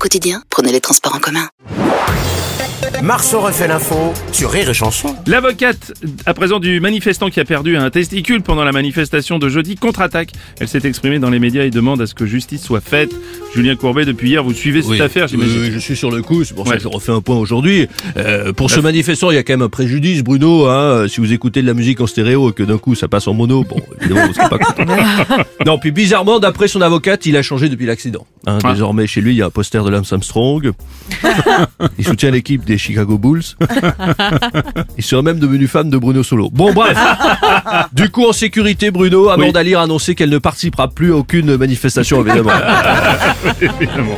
Au quotidien, prenez les transports en commun. Marceau refait l'info sur Rire et Chanson. L'avocate, à présent du manifestant qui a perdu un testicule pendant la manifestation de jeudi, contre-attaque. Elle s'est exprimée dans les médias et demande à ce que justice soit faite. Julien Courbet, depuis hier, vous suivez cette Oui. affaire, j'imagine. Oui, oui, je suis sur le coup, c'est pour ça que je refais un point aujourd'hui. Euh, pour ce manifestant, il y a quand même un préjudice, Bruno. Hein, si vous écoutez de la musique en stéréo et que d'un coup ça passe en mono, bon, évidemment, vous serez pas content. non, puis bizarrement, d'après son avocate, il a changé depuis l'accident. Hein, Ah. Désormais, chez lui, il y a un poster de Lance Armstrong. il soutient l'équipe des Chicago Bulls. il serait même devenu fan de Bruno Solo. Bon, bref. du coup, en sécurité, Bruno, Amanda Lear a annoncé qu'elle ne participera plus à aucune manifestation, évidemment. Évidemment.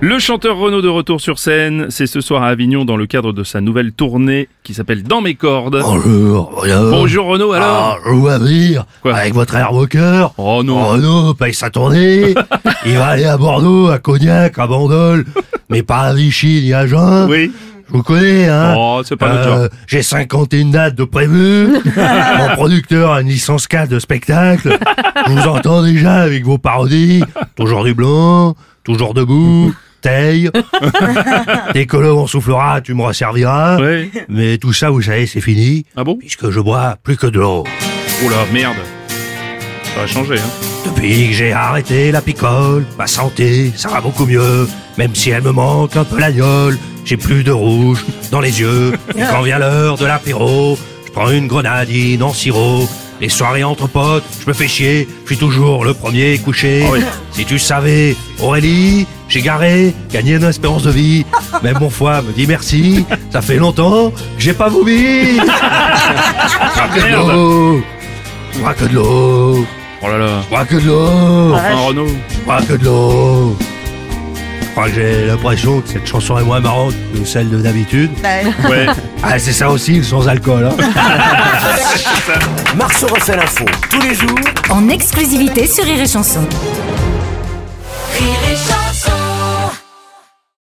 Le chanteur Renaud de retour sur scène, c'est ce soir à Avignon dans le cadre de sa nouvelle tournée qui s'appelle Dans mes cordes. Bonjour, bonjour. Bonjour Renaud, alors Ah, Quoi avec votre air moqueur. Oh non. Renaud paye sa tournée. il va aller à Bordeaux, à Cognac, à Bandol, mais pas à Vichy ni à Jeun. Oui. Je vous connais, hein. Oh, c'est pas notre Euh. J'ai 51 dates de prévues. Mon producteur a une licence 4 de spectacle. Je vous entends déjà avec vos parodies. Toujours du blanc, toujours debout, Dès que l'eau en soufflera, tu me resserviras. Oui. Mais tout ça, vous savez, c'est fini. Ah bon? Puisque je bois plus que de l'eau. Oh là, merde. Ça va changer, hein. Depuis que j'ai arrêté la picole, ma santé, ça va beaucoup mieux. Même si elle me manque un peu la gueule, j'ai plus de rouge dans les yeux. Et quand vient l'heure de l'apéro, je prends une grenadine en sirop. Les soirées entre potes, je me fais chier, je suis toujours le premier couché. Ah oui. Si tu savais, Aurélie, j'ai garé, gagné une espérance de vie. Même mon foie me dit merci, ça fait longtemps que j'ai pas vomi. Je bois que de l'eau, bois que de l'eau. Oh là là. Je bois que de l'eau. Enfin Renaud. Je bois que de l'eau. Je crois que j'ai l'impression que cette chanson est moins marrante que celle de d'habitude. Ouais. Ah, c'est ça aussi, le sans alcool. Hein. Marceau refait l'info tous les jours en exclusivité sur Rire et Chanson.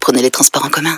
Prenez les transports en commun.